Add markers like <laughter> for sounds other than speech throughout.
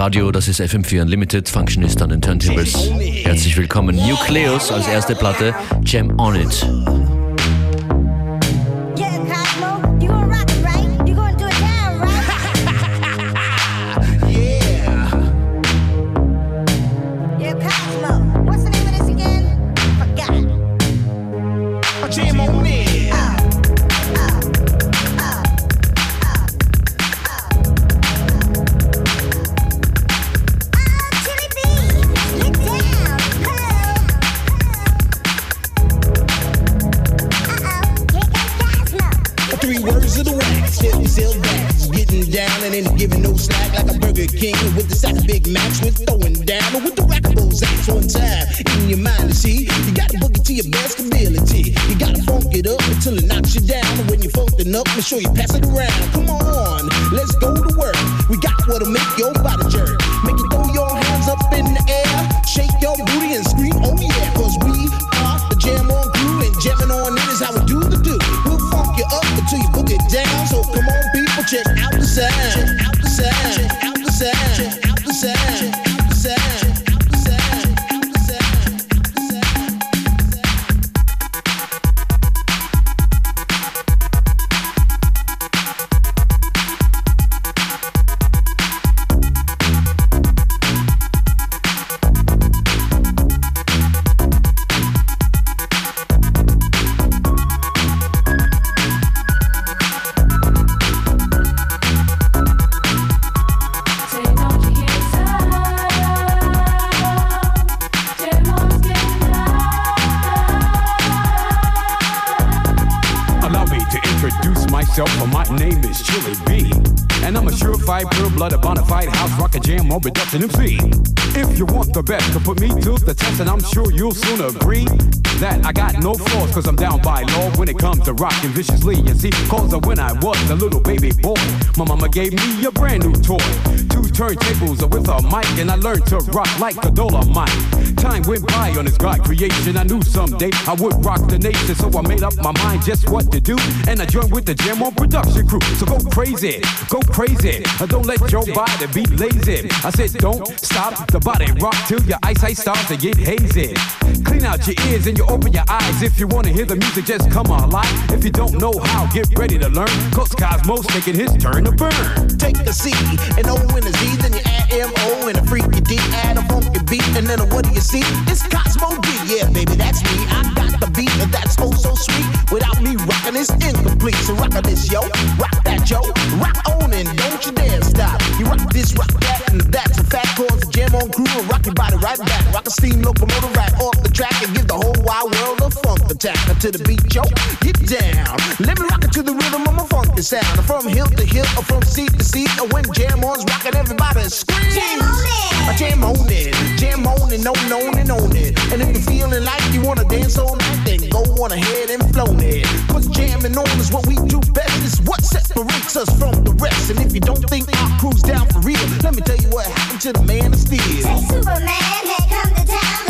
Radio, das ist FM4 Unlimited, Functionist an den Turntables. Herzlich willkommen, Nucleus als erste Platte, Jam on It. Production MC. If you want the best to put me to the test, and I'm sure you'll soon agree that I got no flaws, cause I'm down by law when it comes to rocking viciously. You see, cause when I was a little baby boy, my mama gave me a brand new toy. Two turntables with a mic, and I learned to rock like a Dolomite. Time went by on this God creation. I knew someday I would rock the nation, so I made up my mind just what to do. And I joined with the Jam on production crew. So go crazy, go crazy. Don't let your body be lazy. I said, don't stop the body rock till your eyesight starts to get hazy. exist Clean out your ears and you open your eyes. If you wanna hear the music, just come alive. If you don't know how, get ready to learn. Cause Cosmos making his turn to burn. Take a C and O and a Z, then you add M O and a freaky D, add a funky beat, and then what do you see? It's Cosmo D, yeah, baby, that's me. I got the beat, and that's oh so sweet. Without me rocking, it's incomplete. So rock this, yo, rock that, yo, rock on and don't you dare stop. You rock this, rock that, and that's a fact. Cause jam on crew and rock your body right back. Rock a steam locomotive right off the track and give the whole wide world a funk attack. To the beat, yo, get down. Let me rock it to the rhythm of my funky sound. From hill to hill, or from seat to seat. Or when jam on's rocking, everybody screams. Jam on it. Jam on it. Jam on it, on, on and on it. And if you're feeling like you wanna dance all night, then go on ahead and flow it. Cause jamming on is what we do best. It's what separates us from the rest. And if you don't think our crew's down for real, let me tell you what happened to the man of steel. Say Superman had come to town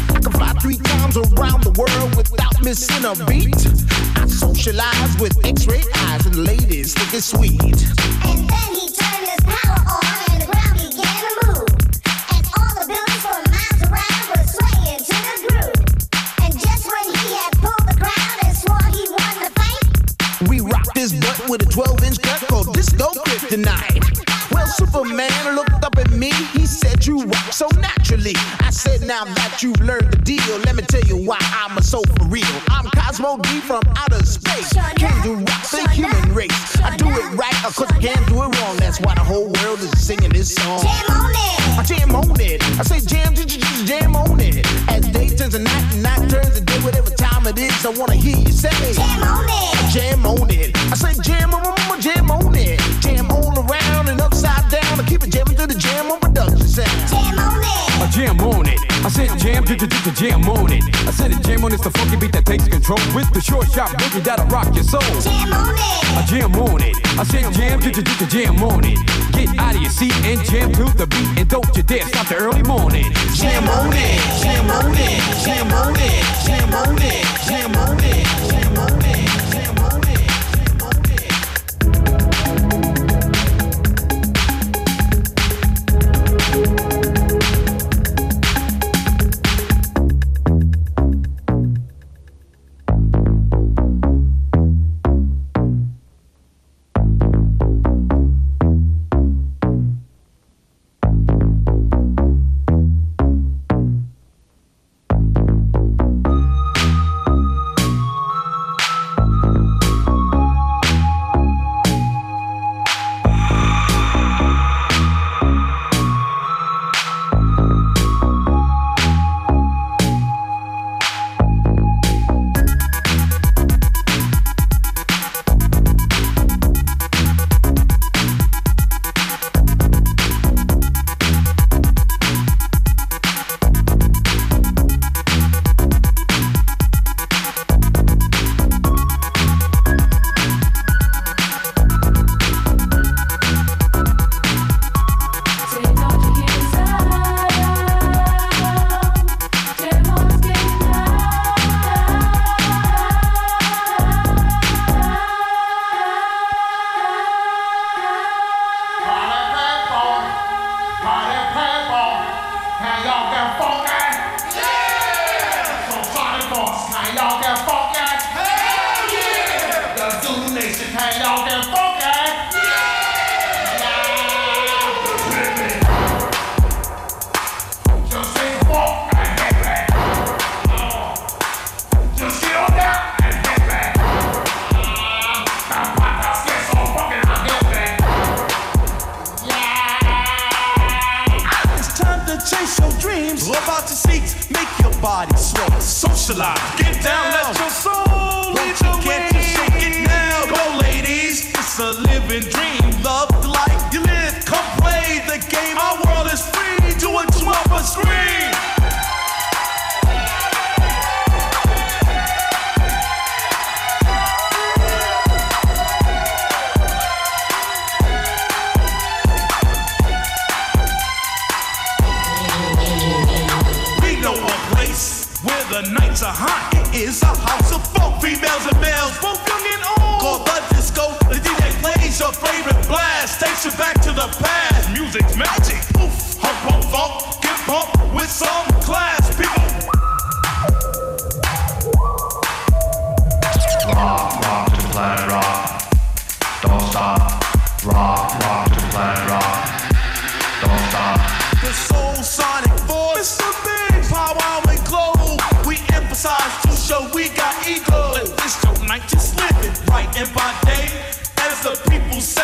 around the world without missing a beat. I socialize with X-ray eyes and ladies think it's sweet. and then he turned his power on and the ground began to move. And all the buildings for miles around were swaying to the groove. And just when he had pulled the crowd and swore he won the fight, We rock this butt with a 12-inch cut called Disco Kryptonite. Well, Superman looked up at me. He said, "You rock so naturally." I said, "Now that you've learned the deal, let me tell you why I'm a soul for real. I'm Cosmo D from outer space. Came to rock the human race. I do it right, of course I can't do it wrong. That's why the whole world is singing this song. jam on it. I jam on it. I say jam, jam on it. As day turns to night and night turns to day, whatever time it is, I wanna hear you say. Jam on it. Jam on it. I say jam on, on, on, jam on it. Jam all around and upside down. I keep it jamming to the jam on production sound. Jam on it. A jam on I said jam, did the jam on it. I said a jam on it's the funky beat that takes control with the short shot boogie that'll rock your soul. Jam on it. I jam on it. I said jam, did the jam on it. Get out of your seat and jam to the beat, and don't you dare stop the early morning. Jam on it, jam on it, jam on it, jam on it, jam on it, jam on it. So we got ego, and this your night just living right in by day. As the people say.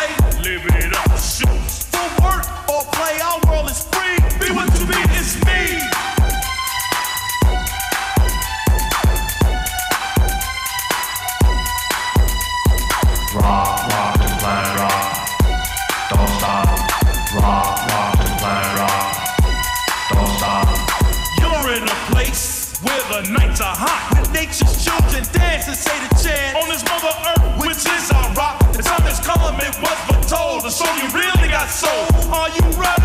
soul. Are you ready?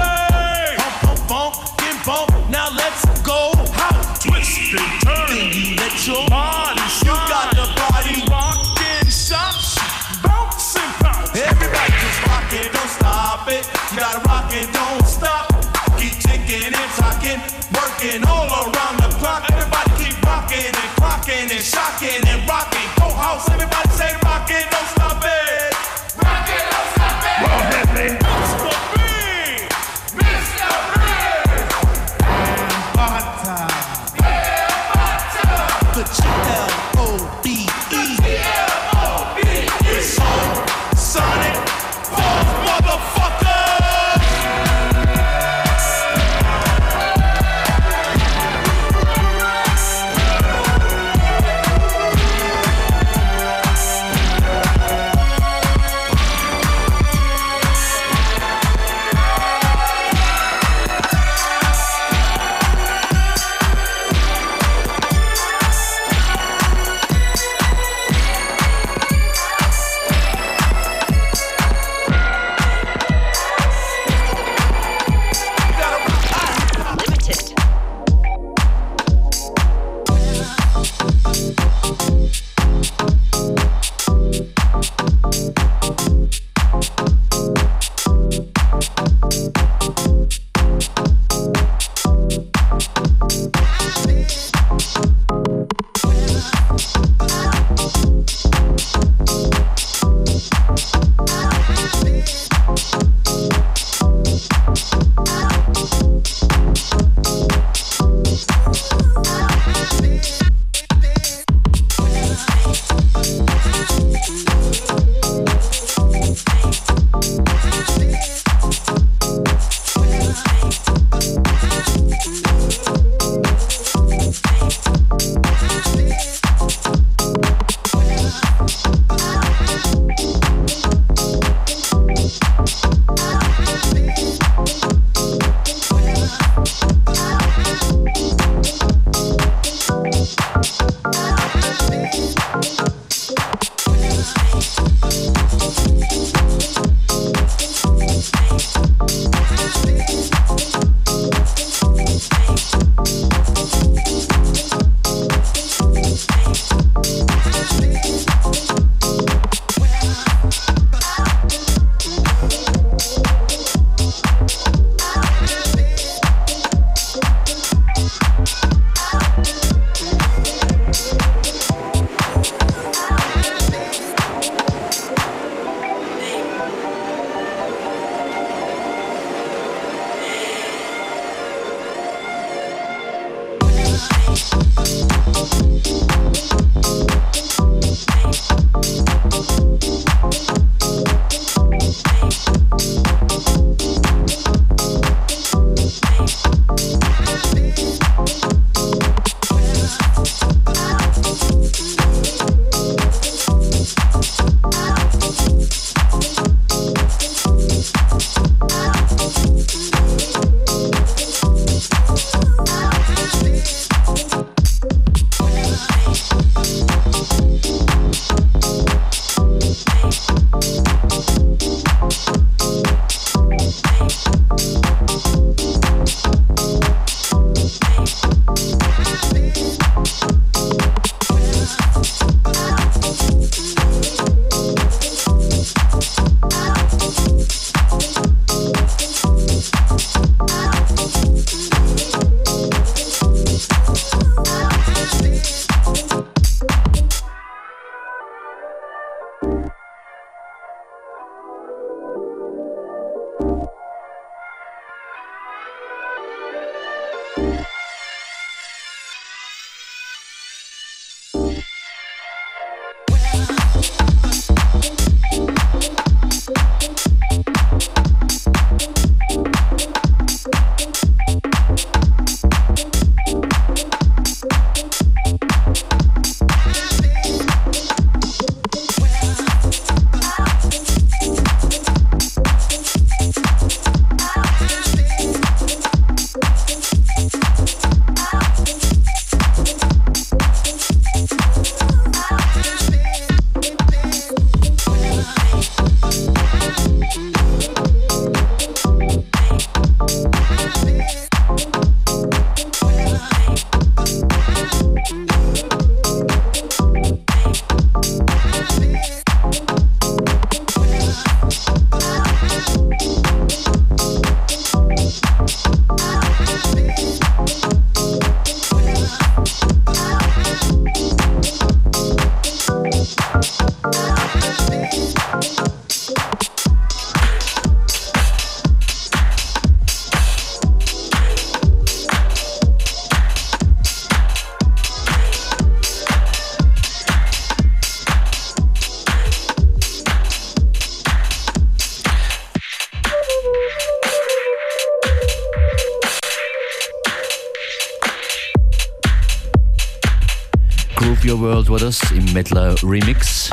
World war das im Mettler Remix.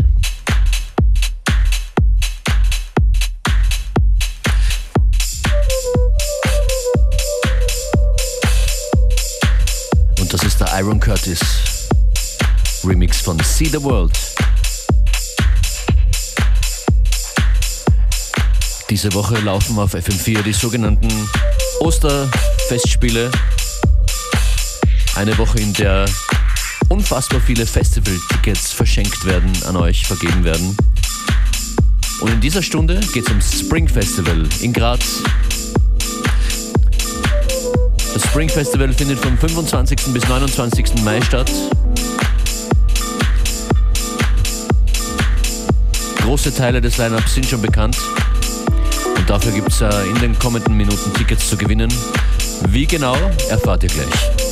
Und das ist der Iron Curtis Remix von See the World. Diese Woche laufen auf FM4 die sogenannten Osterfestspiele. Eine Woche, in der unfassbar viele Festival-Tickets verschenkt werden, an euch vergeben werden. Und in dieser Stunde geht es ums Spring Festival in Graz. Das Spring Festival findet vom 25. bis 29. Mai statt. Große Teile des Lineups sind schon bekannt. Und dafür gibt es äh, in den kommenden Minuten Tickets zu gewinnen. Wie genau, erfahrt ihr gleich.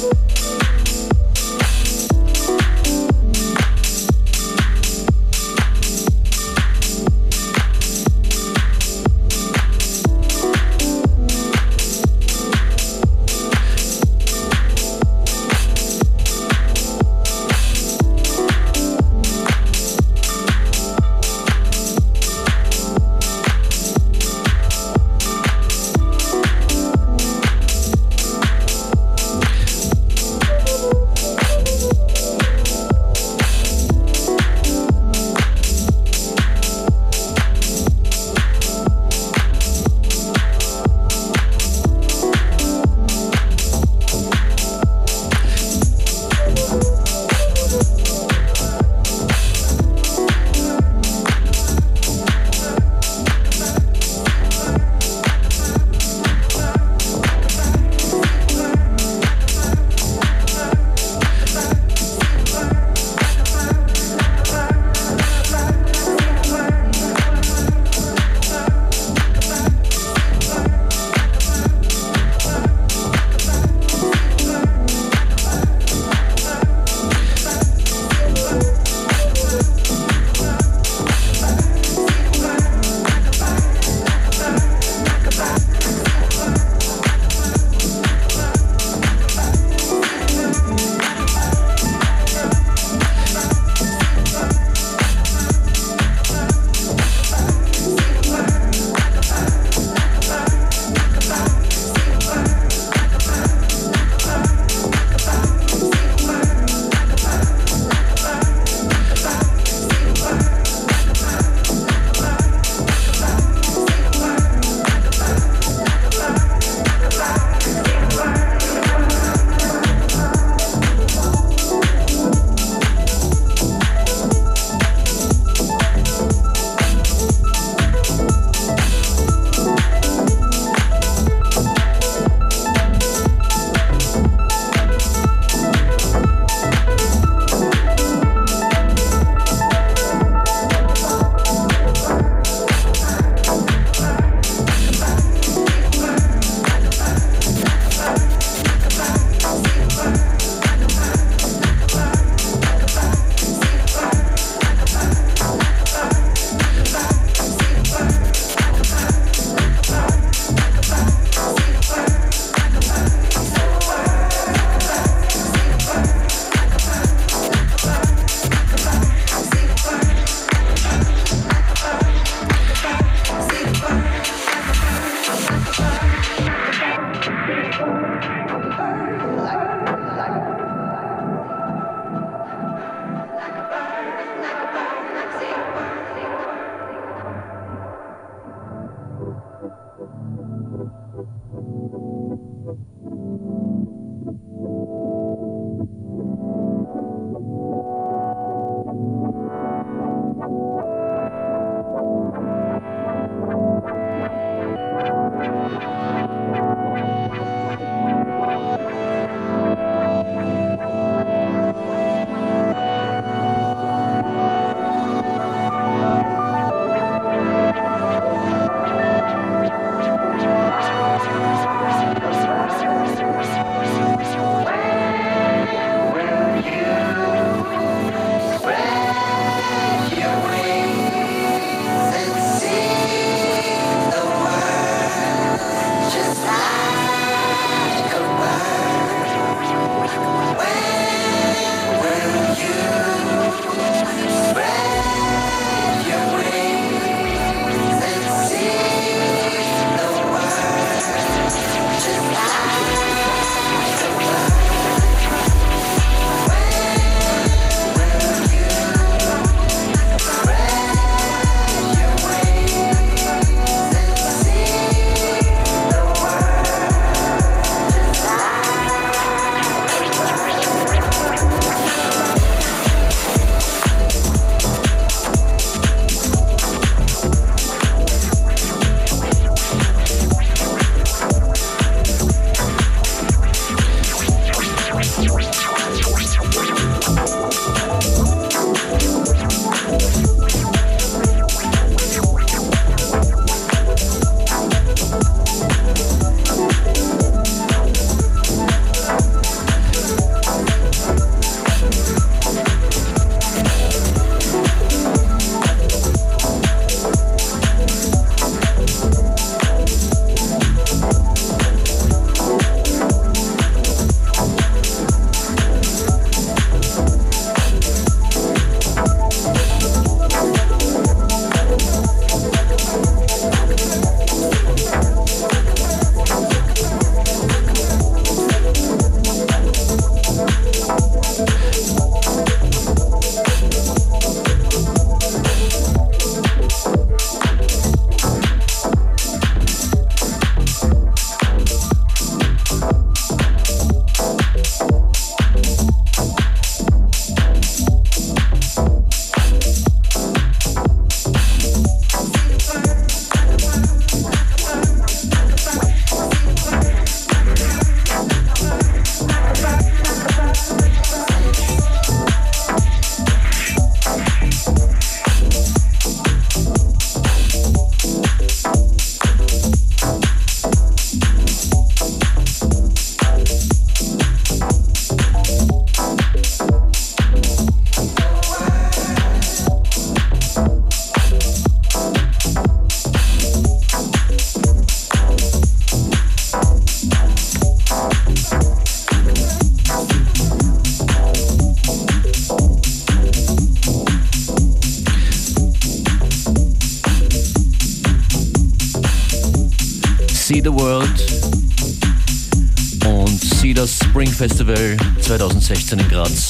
Festival 2016 in Graz.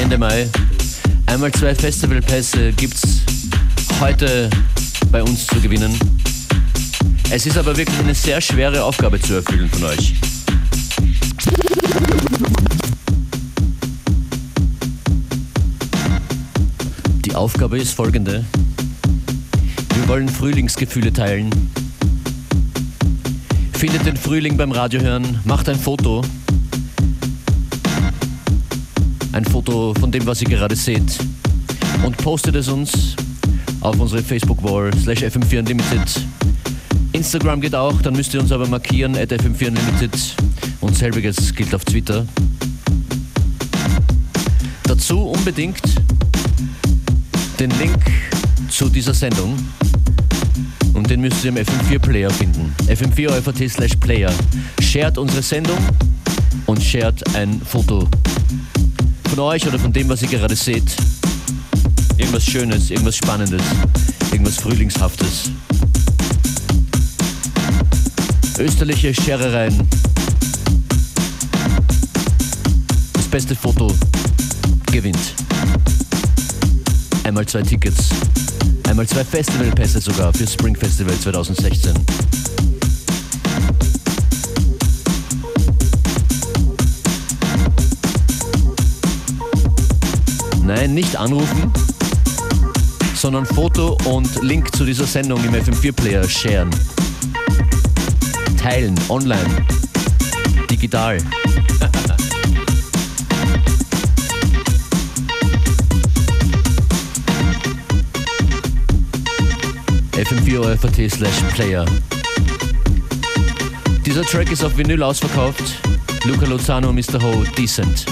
Ende Mai. Einmal zwei Festivalpässe gibt's heute bei uns zu gewinnen. Es ist aber wirklich eine sehr schwere Aufgabe zu erfüllen von euch. Die Aufgabe ist folgende. Wir wollen Frühlingsgefühle teilen. Findet den Frühling beim Radiohören, macht ein Foto. Ein Foto von dem, was ihr gerade seht. Und postet es uns auf unsere Facebook-Wall slash FM4 Unlimited. Instagram geht auch, dann müsst ihr uns aber markieren at FM4 Unlimited. Und selbiges gilt auf Twitter. Dazu unbedingt den Link zu dieser Sendung und den müsst ihr im FM4 Player finden. FM4 slash Player. Shared unsere Sendung und shared ein Foto von euch oder von dem, was ihr gerade seht. Irgendwas Schönes, irgendwas Spannendes, irgendwas Frühlingshaftes. Österliche Scherereien. Das beste Foto gewinnt. Einmal zwei Tickets. Einmal zwei Festivalpässe sogar für Spring Festival 2016. Nein, nicht anrufen, sondern Foto und Link zu dieser Sendung im FM4-Player sharen. Teilen, online, digital. <laughs> FM4 FAT slash Player. Dieser Track ist auf Vinyl ausverkauft. Luca Lozano, Mr. Ho, Decent.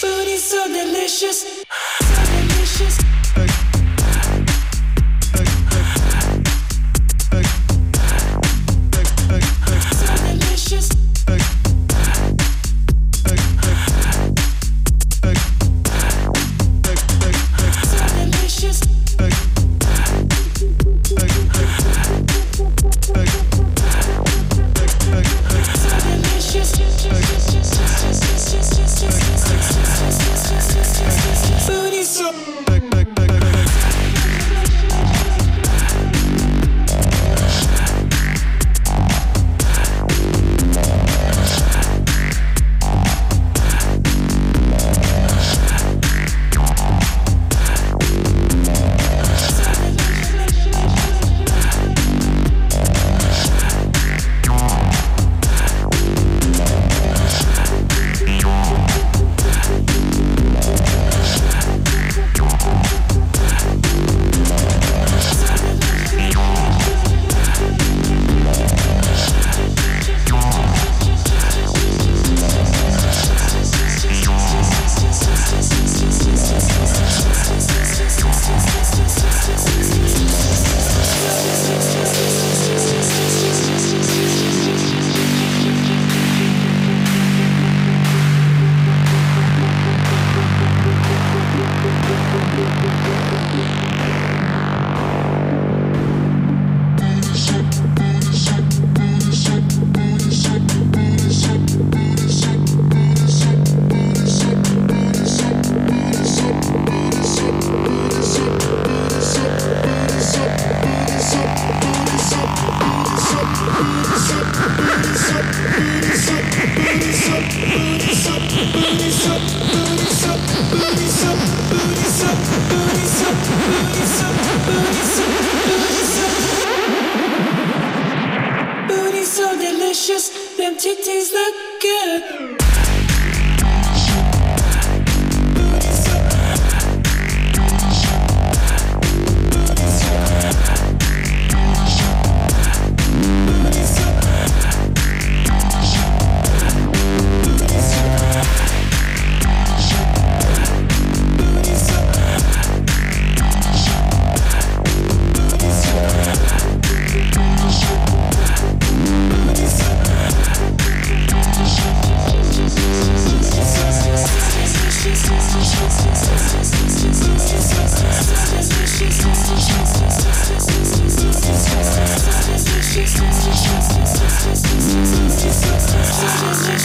Booty so delicious,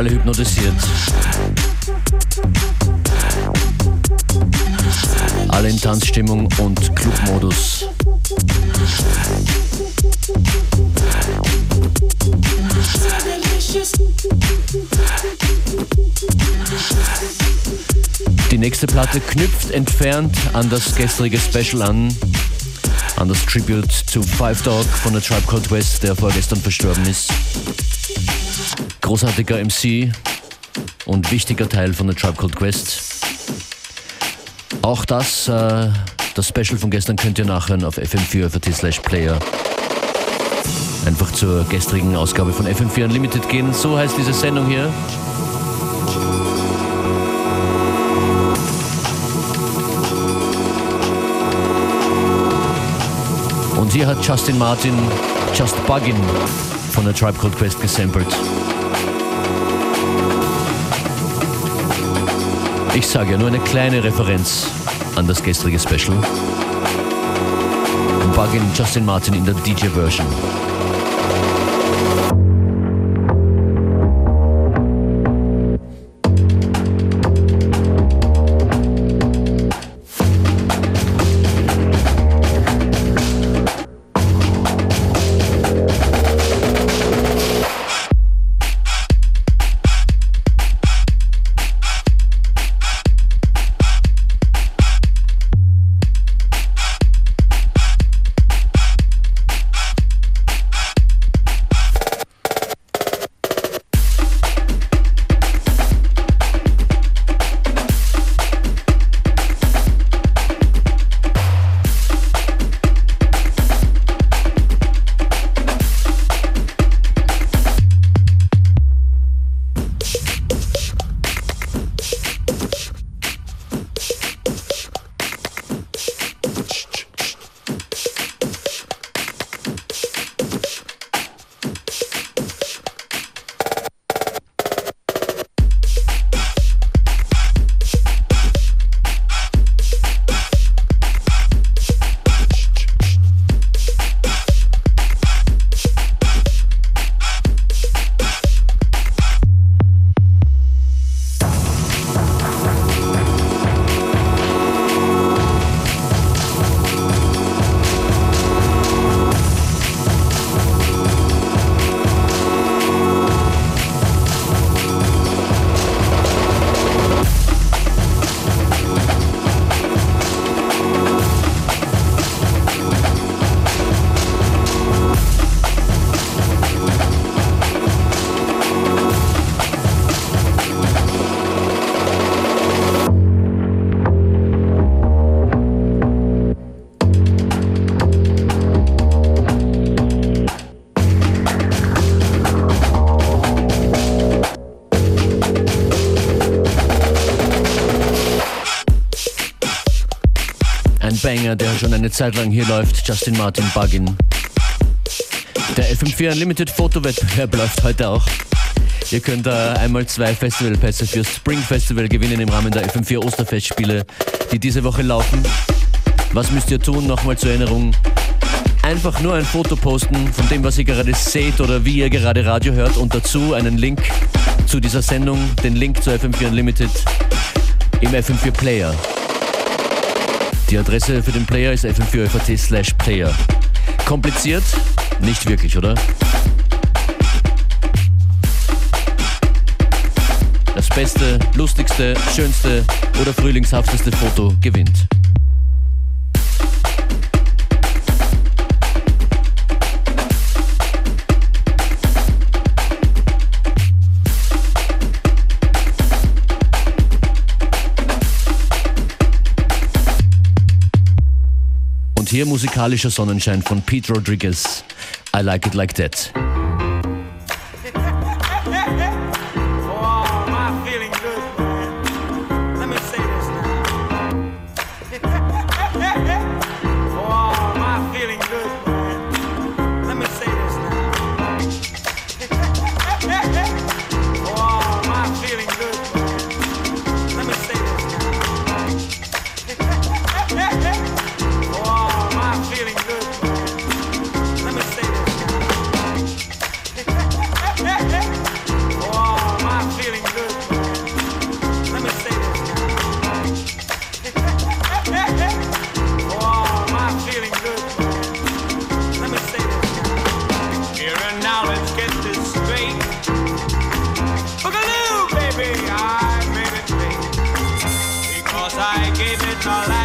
alle hypnotisiert. Alle in Tanzstimmung und Clubmodus. Die nächste Platte knüpft entfernt an das gestrige Special an, an das Tribute zu Five Dog von der Tribe Called West, der vorgestern verstorben ist. Großartiger MC und wichtiger Teil von der Tribe Called Quest. Auch das, äh, das Special von gestern könnt ihr nachhören auf fm4 slash player. Einfach zur gestrigen Ausgabe von FM4 Unlimited gehen. So heißt diese Sendung hier. Und hier hat Justin Martin Just Buggin von der Tribe Called Quest gesampelt. Ich sage ja nur eine kleine Referenz an das gestrige Special. Buggin Justin Martin in der DJ-Version. Banger, der schon eine Zeit lang hier läuft, Justin Martin Buggin. Der FM4 Unlimited Fotowettbewerb läuft heute auch. Ihr könnt äh, einmal zwei Festivalpässe für Spring Festival gewinnen im Rahmen der FM4 Osterfestspiele, die diese Woche laufen. Was müsst ihr tun? Nochmal zur Erinnerung. Einfach nur ein Foto posten von dem, was ihr gerade seht oder wie ihr gerade Radio hört und dazu einen Link zu dieser Sendung, den Link zu FM4 Unlimited im FM4 Player. Die Adresse für den Player ist fm4fat slash player. Kompliziert? Nicht wirklich, oder? Das beste, lustigste, schönste oder frühlingshafteste Foto gewinnt. Hier musikalischer Sonnenschein von Pete Rodriguez. I like it like that. call